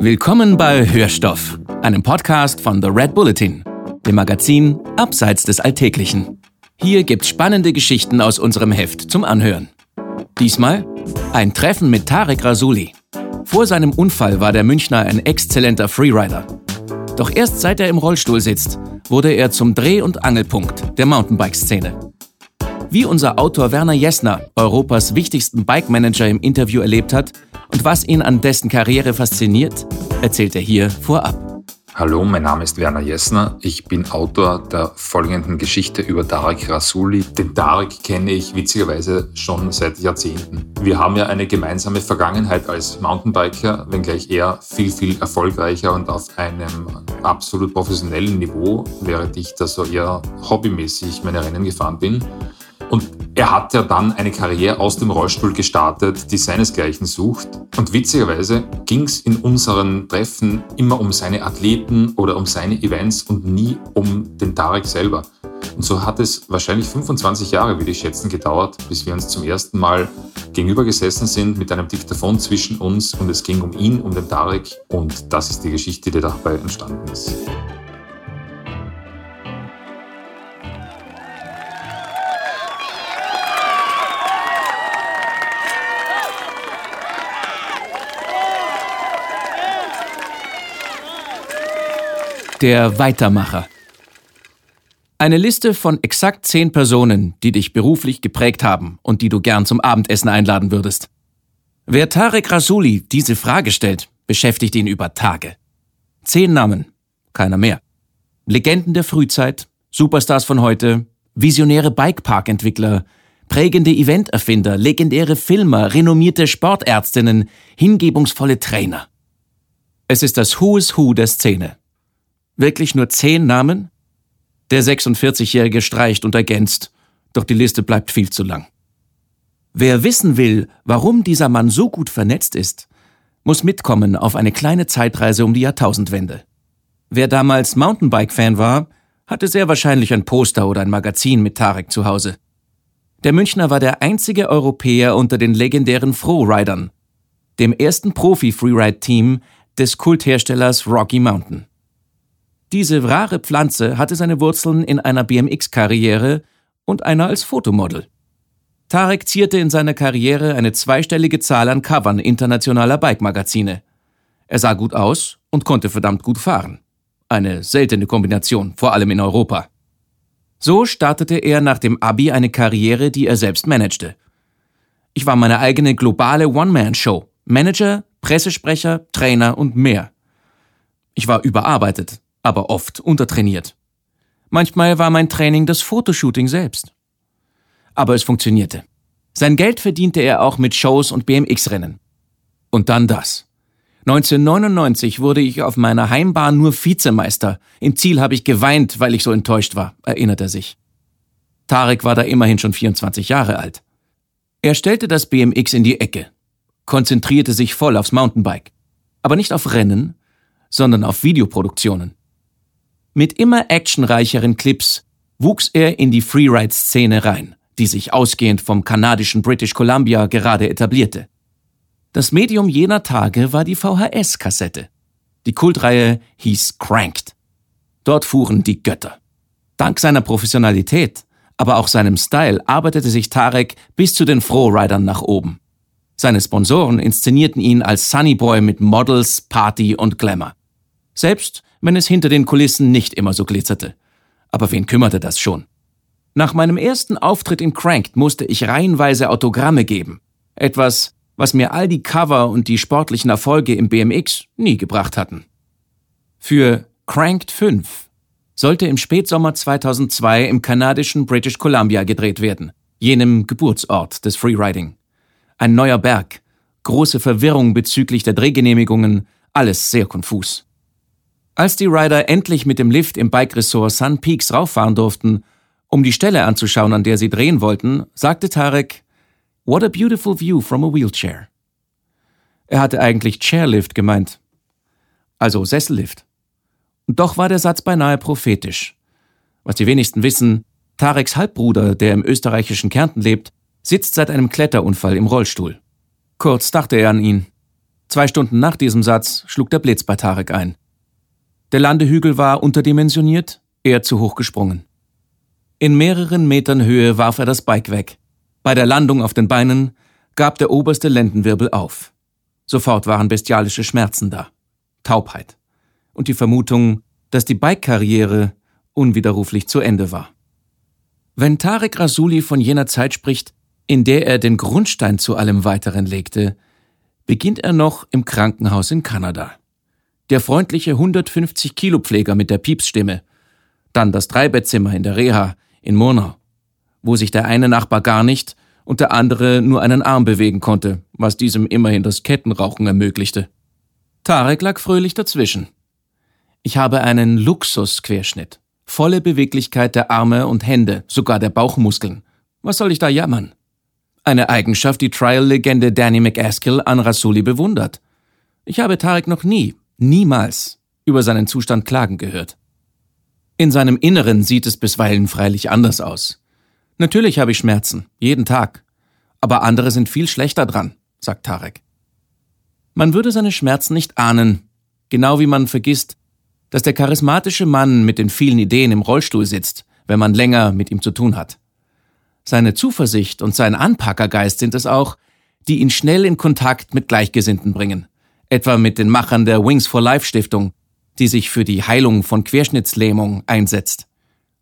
Willkommen bei Hörstoff, einem Podcast von The Red Bulletin, dem Magazin Abseits des Alltäglichen. Hier gibt's spannende Geschichten aus unserem Heft zum Anhören. Diesmal ein Treffen mit Tarek Rasuli. Vor seinem Unfall war der Münchner ein exzellenter Freerider. Doch erst seit er im Rollstuhl sitzt, wurde er zum Dreh- und Angelpunkt der Mountainbike-Szene. Wie unser Autor Werner Jessner, Europas wichtigsten Bike-Manager im Interview erlebt hat und was ihn an dessen Karriere fasziniert, erzählt er hier vorab. Hallo, mein Name ist Werner Jessner. Ich bin Autor der folgenden Geschichte über Tarek Rasuli. Den Tarek kenne ich witzigerweise schon seit Jahrzehnten. Wir haben ja eine gemeinsame Vergangenheit als Mountainbiker, wenngleich er viel, viel erfolgreicher und auf einem absolut professionellen Niveau, während ich da so eher hobbymäßig meine Rennen gefahren bin. Und er hat ja dann eine Karriere aus dem Rollstuhl gestartet, die seinesgleichen sucht. Und witzigerweise ging es in unseren Treffen immer um seine Athleten oder um seine Events und nie um den Tarek selber. Und so hat es wahrscheinlich 25 Jahre, würde ich schätzen, gedauert, bis wir uns zum ersten Mal gegenüber gesessen sind mit einem Diktaphon zwischen uns und es ging um ihn, um den Tarek. Und das ist die Geschichte, die dabei entstanden ist. Der Weitermacher. Eine Liste von exakt zehn Personen, die dich beruflich geprägt haben und die du gern zum Abendessen einladen würdest. Wer Tarek Rasuli diese Frage stellt, beschäftigt ihn über Tage. Zehn Namen, keiner mehr. Legenden der Frühzeit, Superstars von heute, visionäre Bikepark-Entwickler, prägende Eventerfinder, legendäre Filmer, renommierte Sportärztinnen, hingebungsvolle Trainer. Es ist das Who is Who der Szene. Wirklich nur zehn Namen? Der 46-Jährige streicht und ergänzt, doch die Liste bleibt viel zu lang. Wer wissen will, warum dieser Mann so gut vernetzt ist, muss mitkommen auf eine kleine Zeitreise um die Jahrtausendwende. Wer damals Mountainbike-Fan war, hatte sehr wahrscheinlich ein Poster oder ein Magazin mit Tarek zu Hause. Der Münchner war der einzige Europäer unter den legendären Froh-Riders, dem ersten Profi-Freeride-Team des Kultherstellers Rocky Mountain. Diese rare Pflanze hatte seine Wurzeln in einer BMX-Karriere und einer als Fotomodel. Tarek zierte in seiner Karriere eine zweistellige Zahl an Covern internationaler Bike-Magazine. Er sah gut aus und konnte verdammt gut fahren. Eine seltene Kombination, vor allem in Europa. So startete er nach dem Abi eine Karriere, die er selbst managte. Ich war meine eigene globale One-Man-Show. Manager, Pressesprecher, Trainer und mehr. Ich war überarbeitet, aber oft untertrainiert. Manchmal war mein Training das Fotoshooting selbst. Aber es funktionierte. Sein Geld verdiente er auch mit Shows und BMX-Rennen. Und dann das. 1999 wurde ich auf meiner Heimbahn nur Vizemeister. Im Ziel habe ich geweint, weil ich so enttäuscht war, erinnert er sich. Tarek war da immerhin schon 24 Jahre alt. Er stellte das BMX in die Ecke, konzentrierte sich voll aufs Mountainbike. Aber nicht auf Rennen, sondern auf Videoproduktionen. Mit immer actionreicheren Clips wuchs er in die Freeride-Szene rein, die sich ausgehend vom kanadischen British Columbia gerade etablierte. Das Medium jener Tage war die VHS-Kassette. Die Kultreihe hieß Cranked. Dort fuhren die Götter. Dank seiner Professionalität, aber auch seinem Style arbeitete sich Tarek bis zu den Froh-Riders nach oben. Seine Sponsoren inszenierten ihn als Sunnyboy mit Models, Party und Glamour. Selbst wenn es hinter den Kulissen nicht immer so glitzerte. Aber wen kümmerte das schon? Nach meinem ersten Auftritt in Cranked musste ich reihenweise Autogramme geben. Etwas, was mir all die Cover und die sportlichen Erfolge im BMX nie gebracht hatten. Für Cranked 5 sollte im Spätsommer 2002 im kanadischen British Columbia gedreht werden, jenem Geburtsort des Freeriding. Ein neuer Berg, große Verwirrung bezüglich der Drehgenehmigungen, alles sehr konfus. Als die Rider endlich mit dem Lift im Bike-Ressort Sun Peaks rauffahren durften, um die Stelle anzuschauen, an der sie drehen wollten, sagte Tarek, What a beautiful view from a wheelchair. Er hatte eigentlich Chairlift gemeint. Also Sessellift. Und doch war der Satz beinahe prophetisch. Was die wenigsten wissen, Tareks Halbbruder, der im österreichischen Kärnten lebt, sitzt seit einem Kletterunfall im Rollstuhl. Kurz dachte er an ihn. Zwei Stunden nach diesem Satz schlug der Blitz bei Tarek ein. Der Landehügel war unterdimensioniert, er zu hoch gesprungen. In mehreren Metern Höhe warf er das Bike weg. Bei der Landung auf den Beinen gab der oberste Lendenwirbel auf. Sofort waren bestialische Schmerzen da, Taubheit und die Vermutung, dass die Bike-Karriere unwiderruflich zu Ende war. Wenn Tarek Rasuli von jener Zeit spricht, in der er den Grundstein zu allem Weiteren legte, beginnt er noch im Krankenhaus in Kanada. Der freundliche 150-Kilo-Pfleger mit der Piepsstimme, dann das Dreibettzimmer in der Reha in Murnau, wo sich der eine Nachbar gar nicht und der andere nur einen Arm bewegen konnte, was diesem immerhin das Kettenrauchen ermöglichte. Tarek lag fröhlich dazwischen. Ich habe einen Luxusquerschnitt. Volle Beweglichkeit der Arme und Hände, sogar der Bauchmuskeln. Was soll ich da jammern? Eine Eigenschaft, die Trial-Legende Danny McAskill an Rasuli bewundert. Ich habe Tarek noch nie, niemals über seinen Zustand klagen gehört. In seinem Inneren sieht es bisweilen freilich anders aus. Natürlich habe ich Schmerzen, jeden Tag. Aber andere sind viel schlechter dran, sagt Tarek. Man würde seine Schmerzen nicht ahnen, genau wie man vergisst, dass der charismatische Mann mit den vielen Ideen im Rollstuhl sitzt, wenn man länger mit ihm zu tun hat. Seine Zuversicht und sein Anpackergeist sind es auch, die ihn schnell in Kontakt mit Gleichgesinnten bringen, etwa mit den Machern der Wings for Life Stiftung, die sich für die Heilung von Querschnittslähmung einsetzt.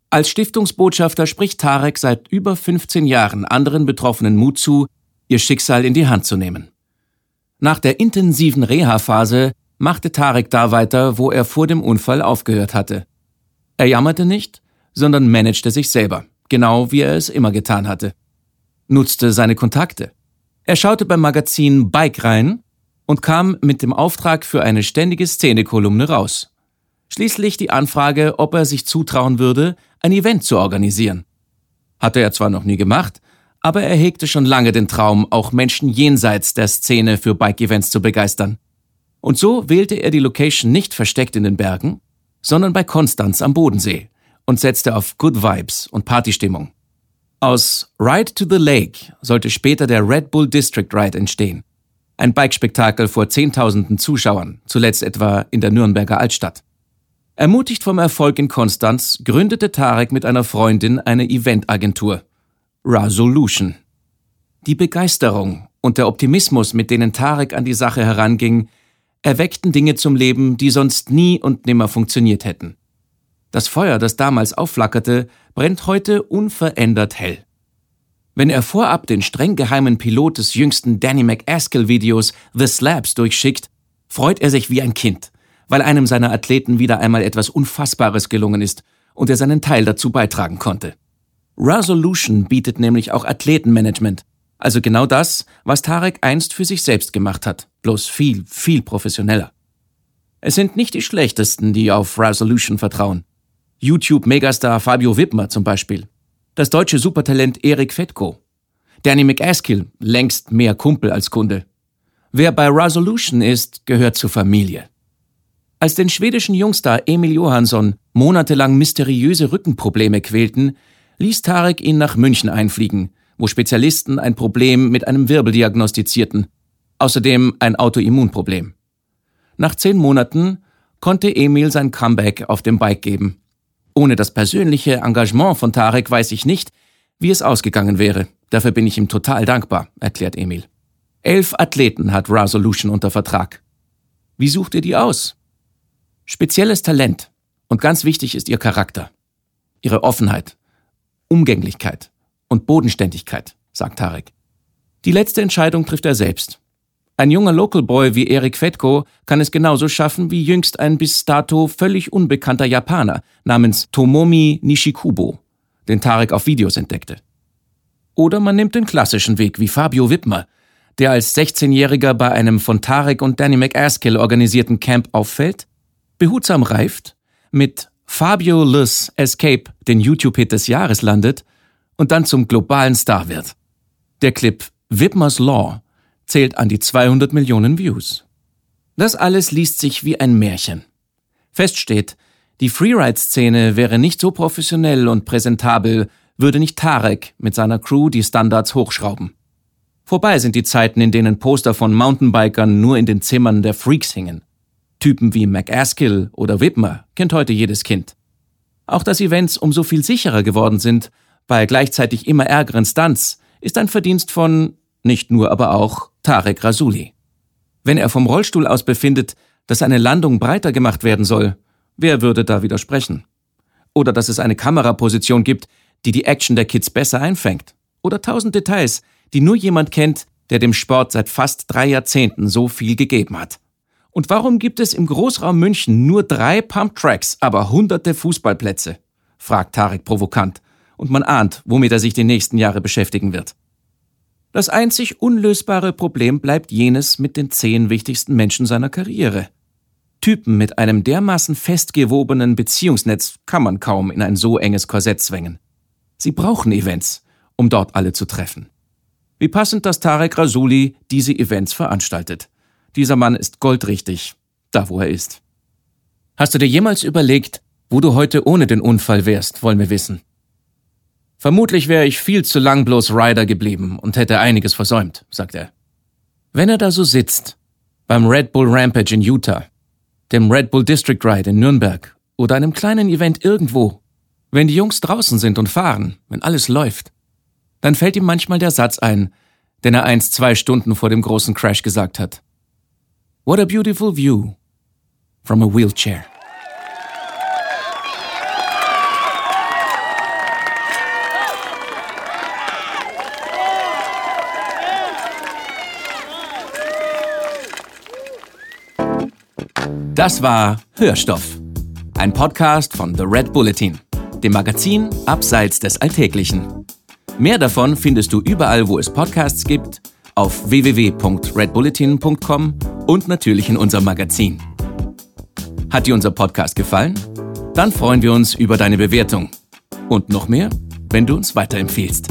Als Stiftungsbotschafter spricht Tarek seit über 15 Jahren anderen Betroffenen Mut zu, ihr Schicksal in die Hand zu nehmen. Nach der intensiven Reha-Phase machte Tarek da weiter, wo er vor dem Unfall aufgehört hatte. Er jammerte nicht, sondern managte sich selber, genau wie er es immer getan hatte. Nutzte seine Kontakte. Er schaute beim Magazin Bike rein und kam mit dem Auftrag für eine ständige Szenekolumne raus. Schließlich die Anfrage, ob er sich zutrauen würde, ein Event zu organisieren. Hatte er zwar noch nie gemacht, aber er hegte schon lange den Traum, auch Menschen jenseits der Szene für Bike-Events zu begeistern. Und so wählte er die Location nicht versteckt in den Bergen, sondern bei Konstanz am Bodensee und setzte auf Good Vibes und Partystimmung. Aus Ride to the Lake sollte später der Red Bull District Ride entstehen. Ein Bikespektakel vor Zehntausenden Zuschauern, zuletzt etwa in der Nürnberger Altstadt. Ermutigt vom Erfolg in Konstanz gründete Tarek mit einer Freundin eine Eventagentur. Resolution. Die Begeisterung und der Optimismus, mit denen Tarek an die Sache heranging, erweckten Dinge zum Leben, die sonst nie und nimmer funktioniert hätten. Das Feuer, das damals aufflackerte, brennt heute unverändert hell. Wenn er vorab den streng geheimen Pilot des jüngsten Danny McAskill-Videos The Slabs durchschickt, freut er sich wie ein Kind, weil einem seiner Athleten wieder einmal etwas Unfassbares gelungen ist und er seinen Teil dazu beitragen konnte. Resolution bietet nämlich auch Athletenmanagement, also genau das, was Tarek einst für sich selbst gemacht hat, bloß viel, viel professioneller. Es sind nicht die schlechtesten, die auf Resolution vertrauen. YouTube-Megastar Fabio Wittmer zum Beispiel. Das deutsche Supertalent Erik Fetko. Danny McAskill, längst mehr Kumpel als Kunde. Wer bei Resolution ist, gehört zur Familie. Als den schwedischen Jungstar Emil Johansson monatelang mysteriöse Rückenprobleme quälten, ließ Tarek ihn nach München einfliegen, wo Spezialisten ein Problem mit einem Wirbel diagnostizierten, außerdem ein Autoimmunproblem. Nach zehn Monaten konnte Emil sein Comeback auf dem Bike geben. Ohne das persönliche Engagement von Tarek weiß ich nicht, wie es ausgegangen wäre. Dafür bin ich ihm total dankbar, erklärt Emil. Elf Athleten hat Resolution unter Vertrag. Wie sucht ihr die aus? Spezielles Talent und ganz wichtig ist ihr Charakter, ihre Offenheit, Umgänglichkeit und Bodenständigkeit, sagt Tarek. Die letzte Entscheidung trifft er selbst. Ein junger Local Boy wie Erik Fetko kann es genauso schaffen wie jüngst ein bis dato völlig unbekannter Japaner namens Tomomi Nishikubo, den Tarek auf Videos entdeckte. Oder man nimmt den klassischen Weg wie Fabio Wittmer, der als 16-Jähriger bei einem von Tarek und Danny McAskill organisierten Camp auffällt, behutsam reift, mit Fabio Lus Escape den YouTube-Hit des Jahres landet und dann zum globalen Star wird. Der Clip Wittmers Law zählt an die 200 Millionen Views. Das alles liest sich wie ein Märchen. Fest steht, die Freeride-Szene wäre nicht so professionell und präsentabel, würde nicht Tarek mit seiner Crew die Standards hochschrauben. Vorbei sind die Zeiten, in denen Poster von Mountainbikern nur in den Zimmern der Freaks hingen. Typen wie McAskill oder Whitmer kennt heute jedes Kind. Auch dass Events umso viel sicherer geworden sind, bei gleichzeitig immer ärgeren Stunts, ist ein Verdienst von nicht nur, aber auch Tarek Rasuli. Wenn er vom Rollstuhl aus befindet, dass eine Landung breiter gemacht werden soll, wer würde da widersprechen? Oder dass es eine Kameraposition gibt, die die Action der Kids besser einfängt. Oder tausend Details, die nur jemand kennt, der dem Sport seit fast drei Jahrzehnten so viel gegeben hat. Und warum gibt es im Großraum München nur drei Pump-Tracks, aber hunderte Fußballplätze? fragt Tarek provokant, und man ahnt, womit er sich die nächsten Jahre beschäftigen wird. Das einzig unlösbare Problem bleibt jenes mit den zehn wichtigsten Menschen seiner Karriere. Typen mit einem dermaßen festgewobenen Beziehungsnetz kann man kaum in ein so enges Korsett zwängen. Sie brauchen Events, um dort alle zu treffen. Wie passend, dass Tarek Rasuli diese Events veranstaltet. Dieser Mann ist goldrichtig, da wo er ist. Hast du dir jemals überlegt, wo du heute ohne den Unfall wärst, wollen wir wissen. Vermutlich wäre ich viel zu lang bloß Rider geblieben und hätte einiges versäumt, sagt er. Wenn er da so sitzt, beim Red Bull Rampage in Utah, dem Red Bull District Ride in Nürnberg oder einem kleinen Event irgendwo, wenn die Jungs draußen sind und fahren, wenn alles läuft, dann fällt ihm manchmal der Satz ein, den er einst zwei Stunden vor dem großen Crash gesagt hat. What a beautiful view from a wheelchair. Das war Hörstoff, ein Podcast von The Red Bulletin dem Magazin Abseits des Alltäglichen. Mehr davon findest du überall, wo es Podcasts gibt, auf www.redbulletin.com und natürlich in unserem Magazin. Hat dir unser Podcast gefallen? Dann freuen wir uns über deine Bewertung. Und noch mehr, wenn du uns weiterempfehlst.